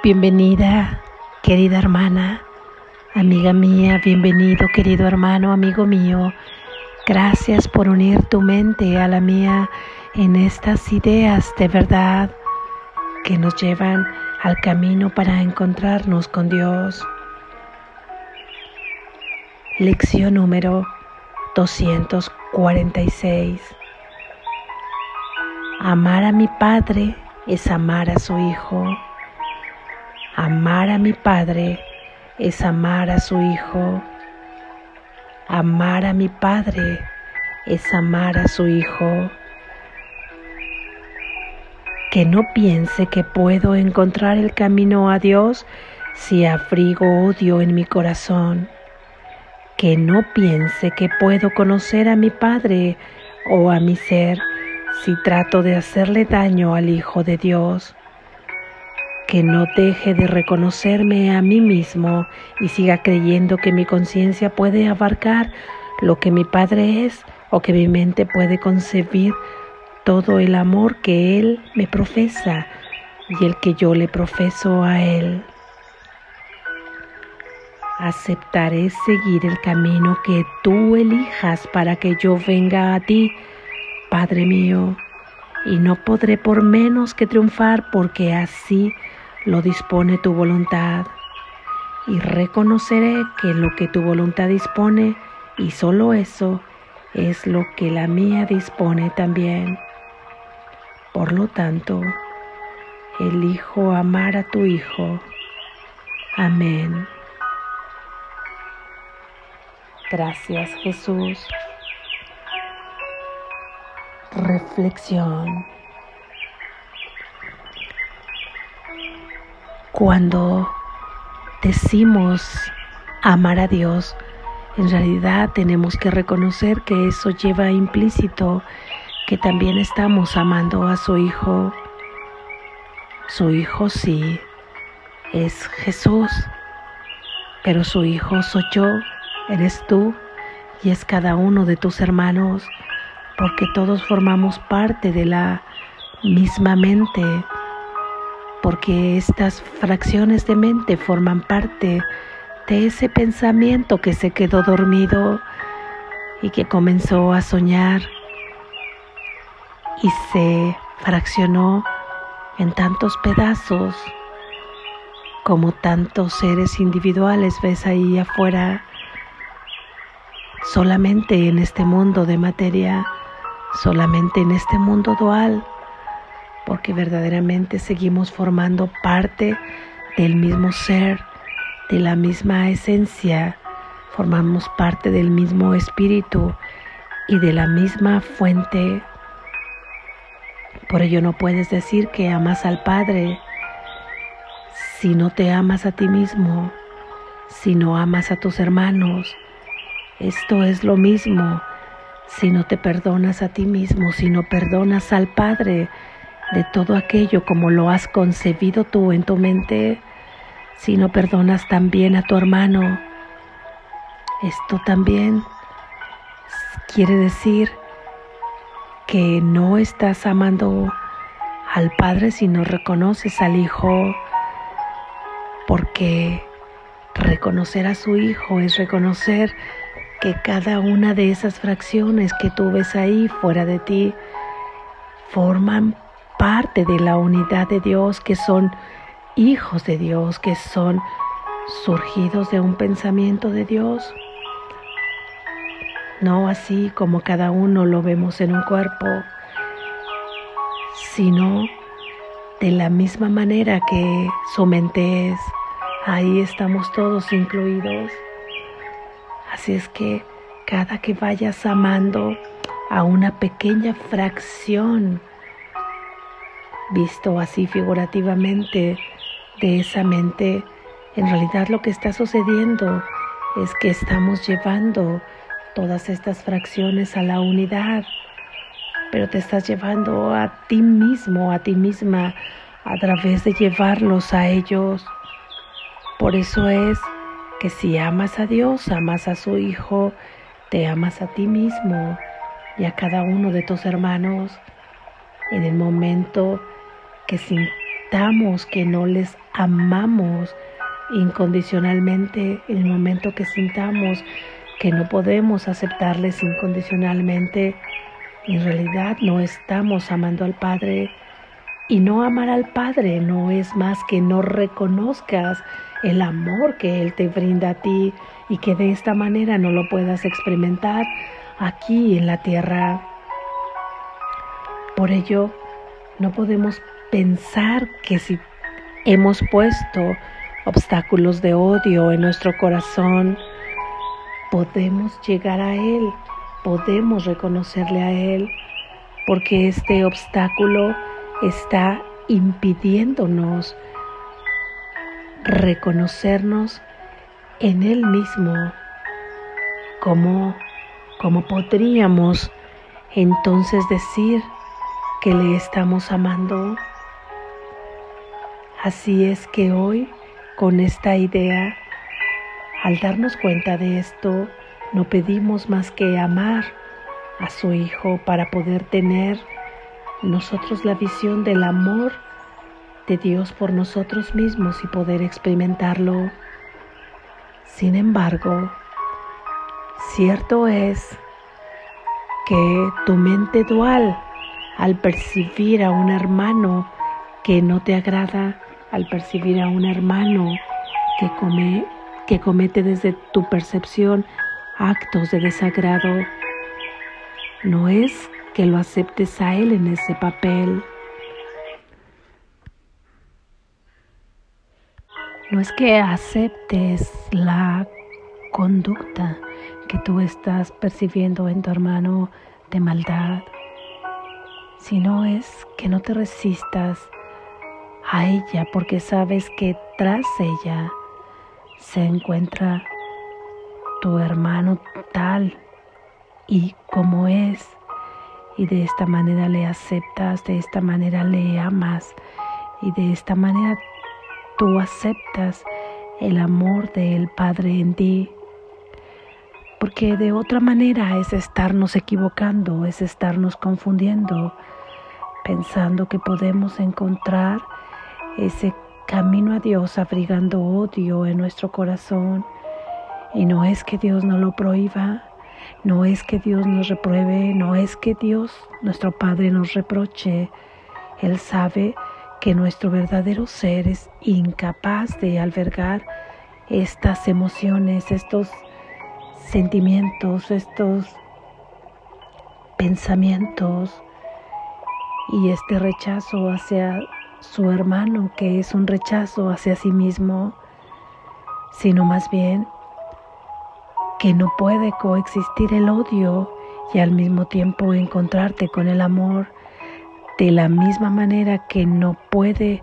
Bienvenida, querida hermana, amiga mía, bienvenido, querido hermano, amigo mío. Gracias por unir tu mente a la mía en estas ideas de verdad que nos llevan al camino para encontrarnos con Dios. Lección número 246. Amar a mi Padre es amar a su Hijo. Amar a mi Padre es amar a su Hijo. Amar a mi Padre es amar a su Hijo. Que no piense que puedo encontrar el camino a Dios si abrigo odio en mi corazón. Que no piense que puedo conocer a mi Padre o a mi ser si trato de hacerle daño al Hijo de Dios, que no deje de reconocerme a mí mismo y siga creyendo que mi conciencia puede abarcar lo que mi Padre es o que mi mente puede concebir todo el amor que Él me profesa y el que yo le profeso a Él. Aceptaré seguir el camino que tú elijas para que yo venga a ti Padre mío, y no podré por menos que triunfar porque así lo dispone tu voluntad. Y reconoceré que lo que tu voluntad dispone, y solo eso, es lo que la mía dispone también. Por lo tanto, elijo amar a tu Hijo. Amén. Gracias Jesús. Reflexión. Cuando decimos amar a Dios, en realidad tenemos que reconocer que eso lleva implícito que también estamos amando a su Hijo. Su Hijo sí, es Jesús, pero su Hijo soy yo, eres tú y es cada uno de tus hermanos porque todos formamos parte de la misma mente, porque estas fracciones de mente forman parte de ese pensamiento que se quedó dormido y que comenzó a soñar y se fraccionó en tantos pedazos como tantos seres individuales ves ahí afuera solamente en este mundo de materia solamente en este mundo dual, porque verdaderamente seguimos formando parte del mismo ser, de la misma esencia, formamos parte del mismo espíritu y de la misma fuente. Por ello no puedes decir que amas al Padre si no te amas a ti mismo, si no amas a tus hermanos. Esto es lo mismo si no te perdonas a ti mismo, si no perdonas al Padre de todo aquello como lo has concebido tú en tu mente, si no perdonas también a tu hermano, esto también quiere decir que no estás amando al Padre si no reconoces al Hijo, porque reconocer a su Hijo es reconocer que cada una de esas fracciones que tú ves ahí fuera de ti forman parte de la unidad de Dios, que son hijos de Dios, que son surgidos de un pensamiento de Dios. No así como cada uno lo vemos en un cuerpo, sino de la misma manera que su mente es. Ahí estamos todos incluidos. Así es que cada que vayas amando a una pequeña fracción, visto así figurativamente, de esa mente, en realidad lo que está sucediendo es que estamos llevando todas estas fracciones a la unidad, pero te estás llevando a ti mismo, a ti misma, a través de llevarlos a ellos. Por eso es que si amas a Dios, amas a su Hijo, te amas a ti mismo y a cada uno de tus hermanos en el momento que sin aceptamos, que no les amamos incondicionalmente en el momento que sintamos que no podemos aceptarles incondicionalmente, en realidad no estamos amando al Padre. Y no amar al Padre no es más que no reconozcas el amor que Él te brinda a ti y que de esta manera no lo puedas experimentar aquí en la tierra. Por ello, no podemos pensar que si hemos puesto obstáculos de odio en nuestro corazón, podemos llegar a Él, podemos reconocerle a Él, porque este obstáculo está impidiéndonos reconocernos en Él mismo, como, como podríamos entonces decir que le estamos amando. Así es que hoy, con esta idea, al darnos cuenta de esto, no pedimos más que amar a su Hijo para poder tener nosotros la visión del amor de Dios por nosotros mismos y poder experimentarlo. Sin embargo, cierto es que tu mente dual, al percibir a un hermano que no te agrada, al percibir a un hermano que, come, que comete desde tu percepción actos de desagrado, no es que lo aceptes a Él en ese papel. No es que aceptes la conducta que tú estás percibiendo en tu hermano de maldad, sino es que no te resistas a ella porque sabes que tras ella se encuentra tu hermano tal y como es y de esta manera le aceptas, de esta manera le amas y de esta manera tú aceptas el amor del Padre en ti. Porque de otra manera es estarnos equivocando, es estarnos confundiendo, pensando que podemos encontrar ese camino a Dios abrigando odio en nuestro corazón. Y no es que Dios no lo prohíba, no es que Dios nos repruebe, no es que Dios, nuestro Padre, nos reproche. Él sabe que nuestro verdadero ser es incapaz de albergar estas emociones, estos sentimientos, estos pensamientos y este rechazo hacia su hermano, que es un rechazo hacia sí mismo, sino más bien que no puede coexistir el odio y al mismo tiempo encontrarte con el amor, de la misma manera que no puede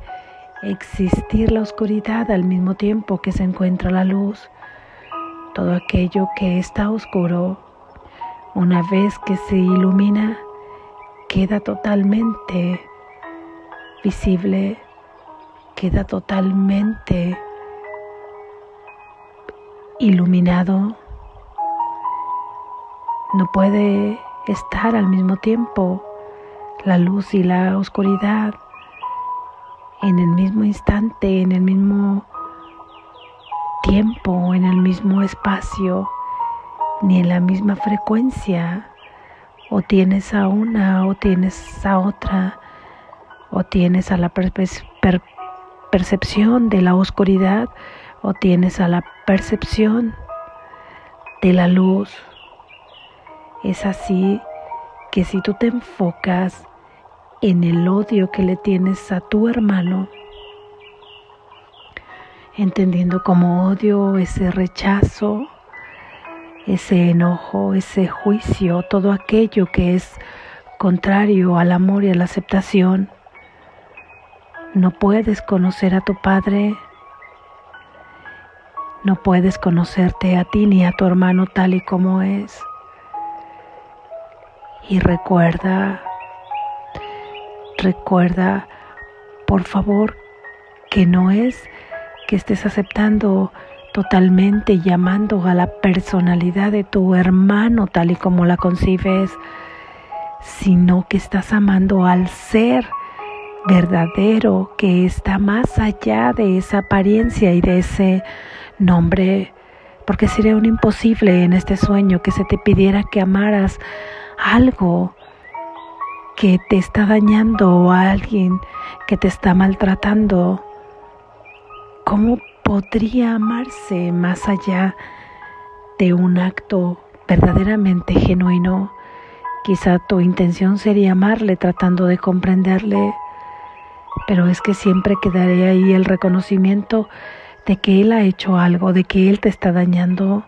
existir la oscuridad al mismo tiempo que se encuentra la luz. Todo aquello que está oscuro, una vez que se ilumina, queda totalmente visible, queda totalmente iluminado no puede estar al mismo tiempo la luz y la oscuridad en el mismo instante, en el mismo tiempo, en el mismo espacio, ni en la misma frecuencia. O tienes a una o tienes a otra, o tienes a la percepción de la oscuridad o tienes a la percepción de la luz. Es así que si tú te enfocas en el odio que le tienes a tu hermano, entendiendo como odio ese rechazo, ese enojo, ese juicio, todo aquello que es contrario al amor y a la aceptación, no puedes conocer a tu Padre, no puedes conocerte a ti ni a tu hermano tal y como es. Y recuerda, recuerda, por favor, que no es que estés aceptando totalmente llamando a la personalidad de tu hermano tal y como la concibes, sino que estás amando al ser verdadero que está más allá de esa apariencia y de ese nombre, porque sería un imposible en este sueño que se te pidiera que amaras algo que te está dañando o a alguien que te está maltratando. ¿Cómo podría amarse más allá de un acto verdaderamente genuino? Quizá tu intención sería amarle tratando de comprenderle, pero es que siempre quedaría ahí el reconocimiento de que Él ha hecho algo, de que Él te está dañando.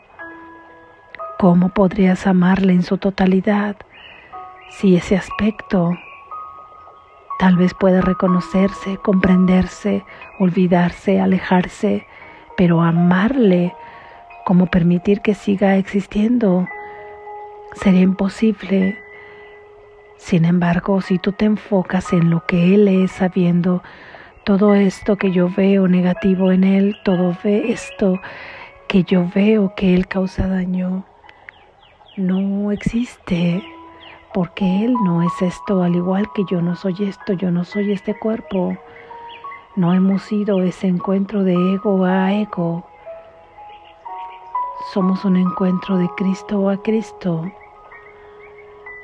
¿Cómo podrías amarle en su totalidad si ese aspecto tal vez puede reconocerse, comprenderse, olvidarse, alejarse, pero amarle, como permitir que siga existiendo, sería imposible sin embargo, si tú te enfocas en lo que Él es, sabiendo todo esto que yo veo negativo en Él, todo esto que yo veo que Él causa daño, no existe, porque Él no es esto, al igual que yo no soy esto, yo no soy este cuerpo. No hemos ido ese encuentro de ego a ego. Somos un encuentro de Cristo a Cristo.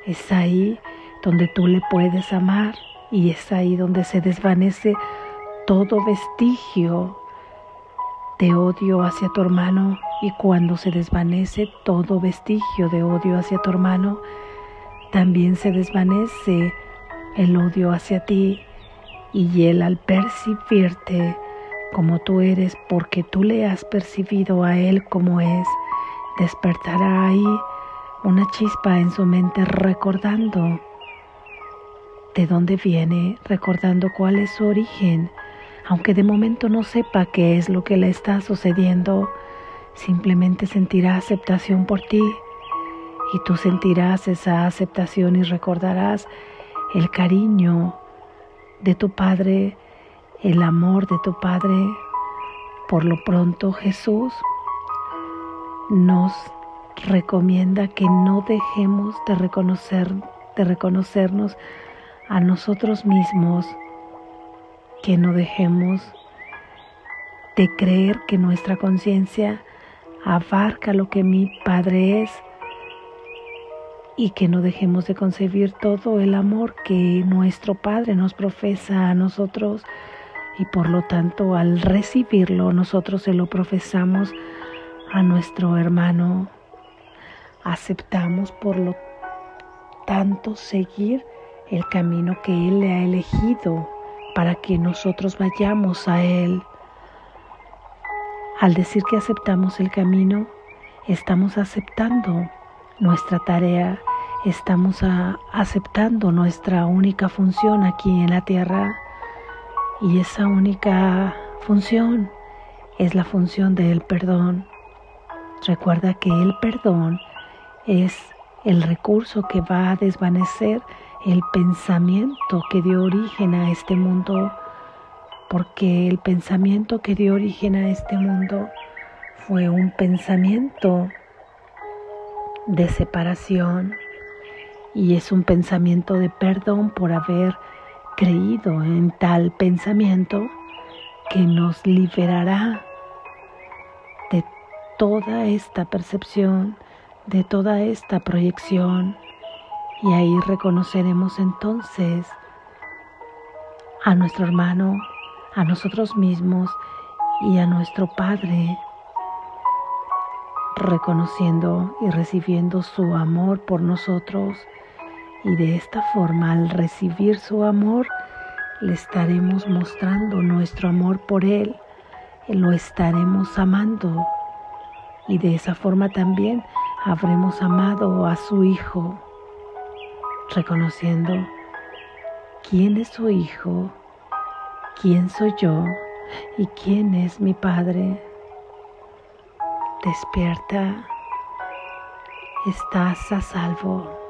Es ahí donde tú le puedes amar. Y es ahí donde se desvanece todo vestigio de odio hacia tu hermano. Y cuando se desvanece todo vestigio de odio hacia tu hermano, también se desvanece el odio hacia ti. Y él al percibirte como tú eres porque tú le has percibido a él como es, despertará ahí una chispa en su mente recordando de dónde viene, recordando cuál es su origen, aunque de momento no sepa qué es lo que le está sucediendo, simplemente sentirá aceptación por ti y tú sentirás esa aceptación y recordarás el cariño de tu Padre, el amor de tu Padre. Por lo pronto Jesús nos recomienda que no dejemos de reconocer de reconocernos a nosotros mismos que no dejemos de creer que nuestra conciencia abarca lo que mi Padre es y que no dejemos de concebir todo el amor que nuestro Padre nos profesa a nosotros y por lo tanto al recibirlo nosotros se lo profesamos a nuestro hermano. Aceptamos por lo tanto seguir el camino que Él le ha elegido para que nosotros vayamos a Él. Al decir que aceptamos el camino, estamos aceptando nuestra tarea, estamos aceptando nuestra única función aquí en la tierra y esa única función es la función del perdón. Recuerda que el perdón es el recurso que va a desvanecer el pensamiento que dio origen a este mundo, porque el pensamiento que dio origen a este mundo fue un pensamiento de separación y es un pensamiento de perdón por haber creído en tal pensamiento que nos liberará de toda esta percepción, de toda esta proyección y ahí reconoceremos entonces a nuestro hermano, a nosotros mismos y a nuestro Padre, reconociendo y recibiendo su amor por nosotros. Y de esta forma, al recibir su amor, le estaremos mostrando nuestro amor por Él, lo estaremos amando. Y de esa forma también habremos amado a su Hijo reconociendo quién es su hijo, quién soy yo y quién es mi padre. Despierta, estás a salvo.